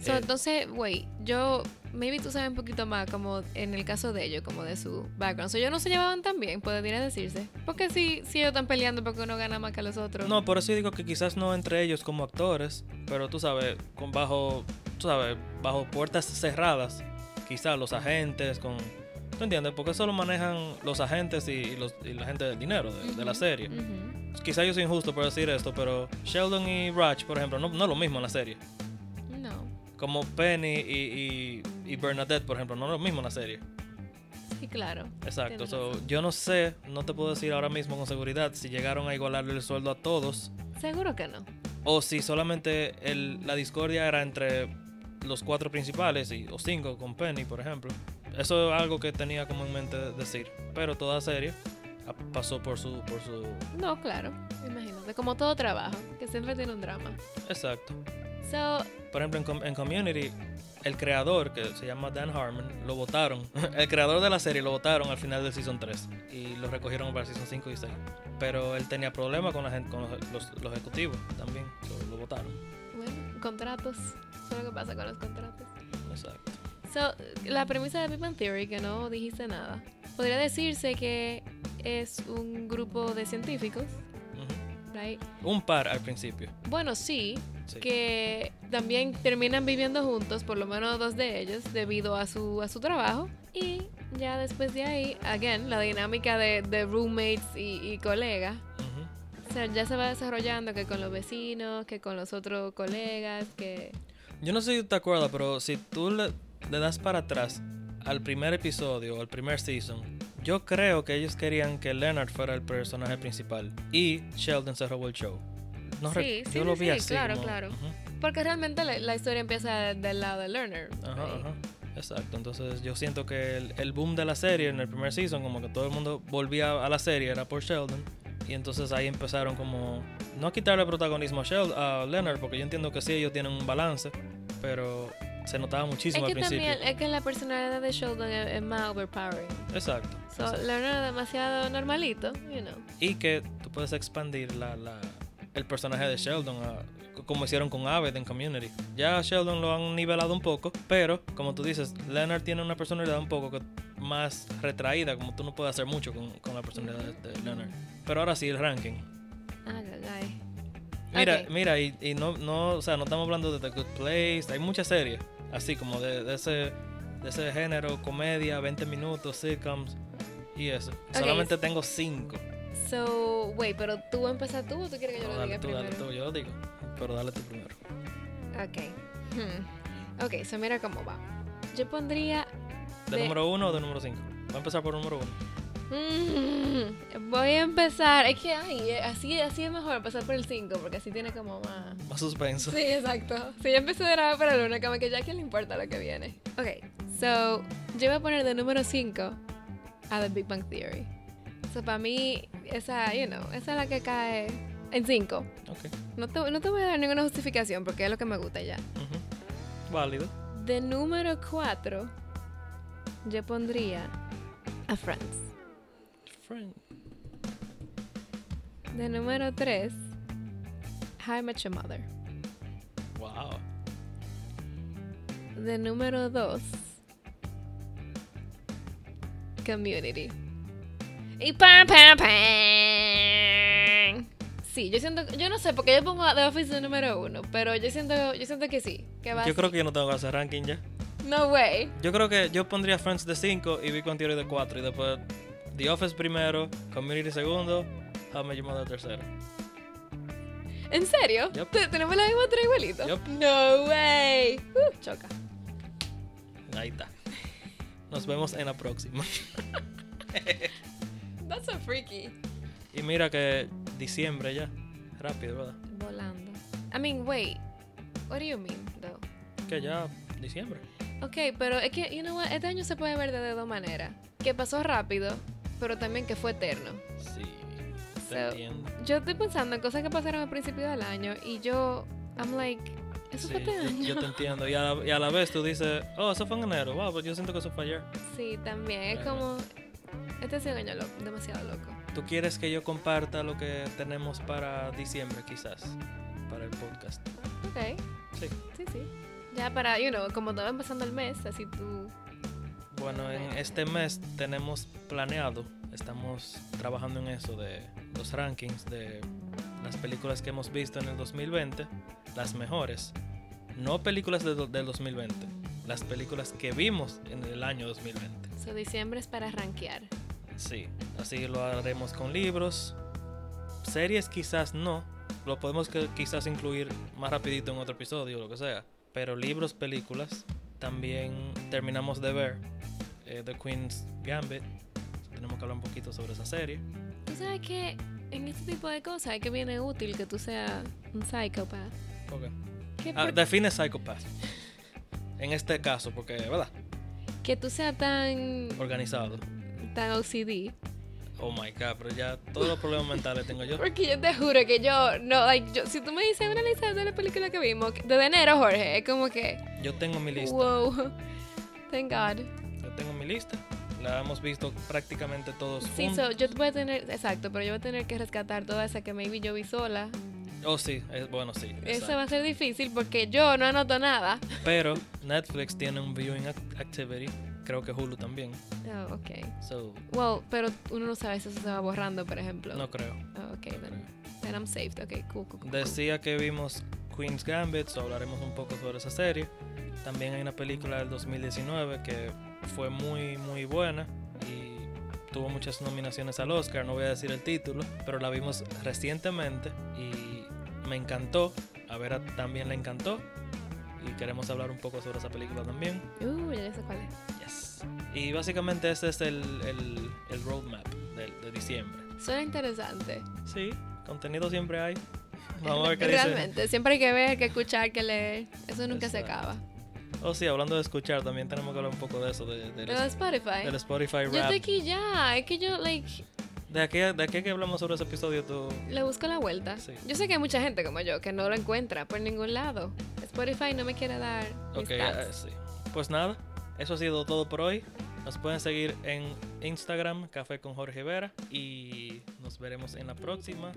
[SPEAKER 1] So,
[SPEAKER 2] Eh,
[SPEAKER 1] entonces, wait, yo, maybe tú sabes un poquito más como en el caso de ellos, como de su background. So, ellos no se llevaban tan bien, podría decirse. Porque si, si ellos están peleando porque uno gana más que los otros.
[SPEAKER 2] No, por eso digo que quizás no entre ellos como actores, pero tú sabes, con bajo, tú sabes, bajo puertas cerradas, quizás los agentes con, ¿tú entiendes? Porque eso lo manejan los agentes y, y los, y la gente del dinero de, de la serie.
[SPEAKER 1] ujú.
[SPEAKER 2] Quizás yo soy injusto por decir esto, pero Sheldon y Raj, por ejemplo, no, no es lo mismo en la serie. Como Penny y, y, y Bernadette, por ejemplo, no es lo mismo en la serie.
[SPEAKER 1] Sí, claro.
[SPEAKER 2] Exacto. So, yo no sé, no te puedo decir ahora mismo con seguridad si llegaron a igualarle el sueldo a todos
[SPEAKER 1] Seguro que no.
[SPEAKER 2] o si solamente el- la discordia era entre los cuatro principales y, o cinco con Penny, por ejemplo. Eso es algo que tenía como en mente decir. Pero toda serie pasó por su, por su...
[SPEAKER 1] No, claro. Imagínate. Como todo trabajo, que siempre tiene un drama.
[SPEAKER 2] Exacto.
[SPEAKER 1] So,
[SPEAKER 2] Por ejemplo, en, en Community, el creador, que se llama Dan Harmon, lo votaron. el creador de la serie lo votaron al final del Season 3 y lo recogieron para el Season 5 y 6. Pero él tenía problemas con, la gente, con los, ejecutivos también, so, lo votaron.
[SPEAKER 1] bueno, contratos. Eso es lo que pasa con los contratos.
[SPEAKER 2] Exacto.
[SPEAKER 1] So, la premisa de Big Bang Theory, que no dijiste nada, podría decirse que es un grupo de científicos. Right?
[SPEAKER 2] Un par al principio.
[SPEAKER 1] Bueno, sí,
[SPEAKER 2] Sí.
[SPEAKER 1] que también terminan viviendo juntos, por lo menos dos de ellos, debido a su, a su trabajo. Y ya después de ahí, again, la dinámica de, de roommates y, y colegas. O sea, ya se va desarrollando que con los vecinos, que con los otros colegas, que...
[SPEAKER 2] Yo no sé si te acuerdas, pero si tú le, le das para atrás al primer episodio, al primer season, yo creo que ellos querían que Leonard fuera el personaje principal y Sheldon se robó el show. No
[SPEAKER 1] Sí, sí,
[SPEAKER 2] yo lo vi
[SPEAKER 1] sí,
[SPEAKER 2] así.
[SPEAKER 1] claro,
[SPEAKER 2] como-
[SPEAKER 1] claro. Porque realmente la, la historia empieza del lado de Lerner.
[SPEAKER 2] Ajá,
[SPEAKER 1] right?
[SPEAKER 2] ajá. Exacto, entonces yo siento que el, el boom de la serie en el primer season, como que todo el mundo volvía a la serie, era por Sheldon. Y entonces ahí empezaron como, no a quitarle protagonismo a, Sheldon, a Leonard, porque yo entiendo que sí, ellos tienen un balance, pero se notaba muchísimo
[SPEAKER 1] Es
[SPEAKER 2] al
[SPEAKER 1] que
[SPEAKER 2] principio.
[SPEAKER 1] también, es que la personalidad de Sheldon es, es más overpowering.
[SPEAKER 2] Exacto.
[SPEAKER 1] So,
[SPEAKER 2] exacto.
[SPEAKER 1] Lerner es demasiado normalito, you know.
[SPEAKER 2] Y que tú puedes expandir la, la- el personaje de Sheldon a- como hicieron con Aved en Community. Ya a Sheldon lo han nivelado un poco, pero como tú dices, Leonard tiene una personalidad un poco que- más retraída, como tú no puedes hacer mucho con, con la personalidad de, de Leonard. Pero ahora sí, el ranking.
[SPEAKER 1] Ah, gay.
[SPEAKER 2] Mira, mira, y, y no, no, o sea, no estamos hablando de The Good Place, hay muchas series Así como de, de ese, de ese género, comedia, 20 minutos, sitcoms y eso. Solamente tengo 5.
[SPEAKER 1] So, wait, pero tú empezas tú o tú quieres que yo
[SPEAKER 2] No,
[SPEAKER 1] lo diga
[SPEAKER 2] tú,
[SPEAKER 1] primero?
[SPEAKER 2] dale tú, yo lo digo. Pero dale tú primero.
[SPEAKER 1] Ok. Hmm. Ok, so mira cómo va. Yo pondría.
[SPEAKER 2] ¿De,
[SPEAKER 1] De-
[SPEAKER 2] número 1 o de número 5? Voy a empezar por número 1.
[SPEAKER 1] Mm, voy a empezar. Es que ay, eh, así, así es mejor empezar por el 5 porque así tiene como más.
[SPEAKER 2] Más suspenso.
[SPEAKER 1] Sí, exacto. Si yo empecé de grabar para el 1, como que ya que le importa lo que viene. Ok, so yo voy a poner de número 5 a The Big Bang Theory. So para mí, esa, you know, esa es la que cae en 5.
[SPEAKER 2] Ok.
[SPEAKER 1] No te, no te voy a dar ninguna justificación porque es lo que me gusta ya.
[SPEAKER 2] Válido.
[SPEAKER 1] De número 4, yo pondría a Friends.
[SPEAKER 2] Friend.
[SPEAKER 1] De número 3, How I Met Your Mother.
[SPEAKER 2] Wow.
[SPEAKER 1] De número 2, Community. Y pam, pam, pam. Sí, yo siento, yo no sé, porque yo pongo The Office de número 1, pero yo siento, yo siento que sí, que va
[SPEAKER 2] Yo
[SPEAKER 1] así.
[SPEAKER 2] creo que yo no tengo que hacer ranking ya.
[SPEAKER 1] No way.
[SPEAKER 2] Yo creo que yo pondría Friends de 5 y Big Bang Theory de 4. Y después The Office primero, Community segundo, How I Met Your Mother tercero.
[SPEAKER 1] ¿En serio?
[SPEAKER 2] Yup.
[SPEAKER 1] ¿Te- ¿Tenemos la misma tres igualitos?
[SPEAKER 2] Yup.
[SPEAKER 1] No way. Uh, choca.
[SPEAKER 2] Ahí está. Nos vemos en la próxima.
[SPEAKER 1] That's so freaky.
[SPEAKER 2] Y mira que diciembre ya. Rápido, ¿verdad?
[SPEAKER 1] Volando. I mean, wait. What do you mean, though?
[SPEAKER 2] Que ya diciembre.
[SPEAKER 1] Ok, pero es que, you know what, este año se puede ver de dos maneras. Que pasó rápido, pero también que fue eterno.
[SPEAKER 2] Sí. Te
[SPEAKER 1] So,
[SPEAKER 2] entiendo.
[SPEAKER 1] Yo estoy pensando en cosas que pasaron al principio del año y yo, I'm like, eso
[SPEAKER 2] Sí,
[SPEAKER 1] fue este
[SPEAKER 2] yo,
[SPEAKER 1] año.
[SPEAKER 2] yo te entiendo. Y a, la, y a la vez tú dices, oh, eso fue en enero. Wow, pues yo siento que eso fue ayer.
[SPEAKER 1] Sí, también. Es
[SPEAKER 2] Bueno.
[SPEAKER 1] como, este sido un año loco, demasiado loco.
[SPEAKER 2] ¿Tú quieres que yo comparta lo que tenemos para diciembre, quizás? Para el podcast.
[SPEAKER 1] Ok,
[SPEAKER 2] Sí.
[SPEAKER 1] sí, sí. Ya para, you know, como va empezando el mes, así tú...
[SPEAKER 2] Bueno, en este mes tenemos planeado, estamos trabajando en eso de los rankings de las películas que hemos visto en el 2020, las mejores. No películas de del 2020, las películas que vimos en el año 2020.
[SPEAKER 1] So, diciembre es para rankear.
[SPEAKER 2] Sí, así lo haremos con libros. Series quizás no, lo podemos que- quizás incluir más rapidito en otro episodio o lo que sea. Pero libros, películas, también terminamos de ver eh, The Queen's Gambit. Tenemos que hablar un poquito sobre esa serie.
[SPEAKER 1] Tú sabes que en este tipo de cosas es que viene útil que tú seas un psychopath.
[SPEAKER 2] Ok.
[SPEAKER 1] Que,
[SPEAKER 2] Ah,
[SPEAKER 1] por-
[SPEAKER 2] define Psychopath. En este caso, porque, ¿verdad?
[SPEAKER 1] que tú seas tan,
[SPEAKER 2] Organizado.
[SPEAKER 1] tan OCD.
[SPEAKER 2] Oh my god, pero ya todos los problemas mentales tengo yo.
[SPEAKER 1] Porque yo te juro que yo, no, like, yo, si tú me dices una lista de las películas que vimos, desde enero, Jorge, es como que,
[SPEAKER 2] Yo tengo mi lista.
[SPEAKER 1] wow, thank God.
[SPEAKER 2] Tengo mi lista. La hemos visto prácticamente todos
[SPEAKER 1] Sí,
[SPEAKER 2] juntos.
[SPEAKER 1] so, yo voy a tener, exacto, pero yo voy a tener que rescatar toda esa que maybe yo vi sola.
[SPEAKER 2] Oh, sí, es, bueno, sí.
[SPEAKER 1] Eso va a ser difícil porque yo no anoto nada.
[SPEAKER 2] Pero Netflix tiene un viewing ac- activity. Creo que Hulu también.
[SPEAKER 1] Oh, ok.
[SPEAKER 2] So,
[SPEAKER 1] Well, pero uno no sabe si eso se va borrando, por ejemplo.
[SPEAKER 2] no creo.
[SPEAKER 1] Oh, ok, then, then I'm saved. Ok, cool, cool, cool.
[SPEAKER 2] Decía que vimos Queen's Gambit, so hablaremos un poco sobre esa serie. También hay una película del 2019 que fue muy, muy buena y tuvo muchas nominaciones al Oscar. No voy a decir el título, pero la vimos recientemente y me encantó. A Vera también le encantó y queremos hablar un poco sobre esa película también.
[SPEAKER 1] Uh, ya sé cuál es.
[SPEAKER 2] Yes. Y básicamente ese es el, el, el roadmap de, de diciembre.
[SPEAKER 1] Suena interesante.
[SPEAKER 2] Sí, contenido siempre hay. Vamos a ver qué dice.
[SPEAKER 1] Realmente, siempre hay que ver, que escuchar, que leer. Eso nunca se acaba.
[SPEAKER 2] Oh, sí, hablando de escuchar, también tenemos que hablar un poco de eso, de, de-
[SPEAKER 1] Pero Spotify.
[SPEAKER 2] del Spotify
[SPEAKER 1] Yo
[SPEAKER 2] Rap.
[SPEAKER 1] estoy aquí ya. Es que yo, like,
[SPEAKER 2] De aquí, de aquí que hablamos sobre ese episodio, tú.
[SPEAKER 1] le busco la vuelta.
[SPEAKER 2] Sí.
[SPEAKER 1] Yo sé que hay mucha gente como yo que no lo encuentra por ningún lado. Spotify no me quiere dar
[SPEAKER 2] Ok, eh, sí. Pues nada, eso ha sido todo por hoy. Nos pueden seguir en Instagram, Café con Jorge Vera. Y nos veremos en la próxima.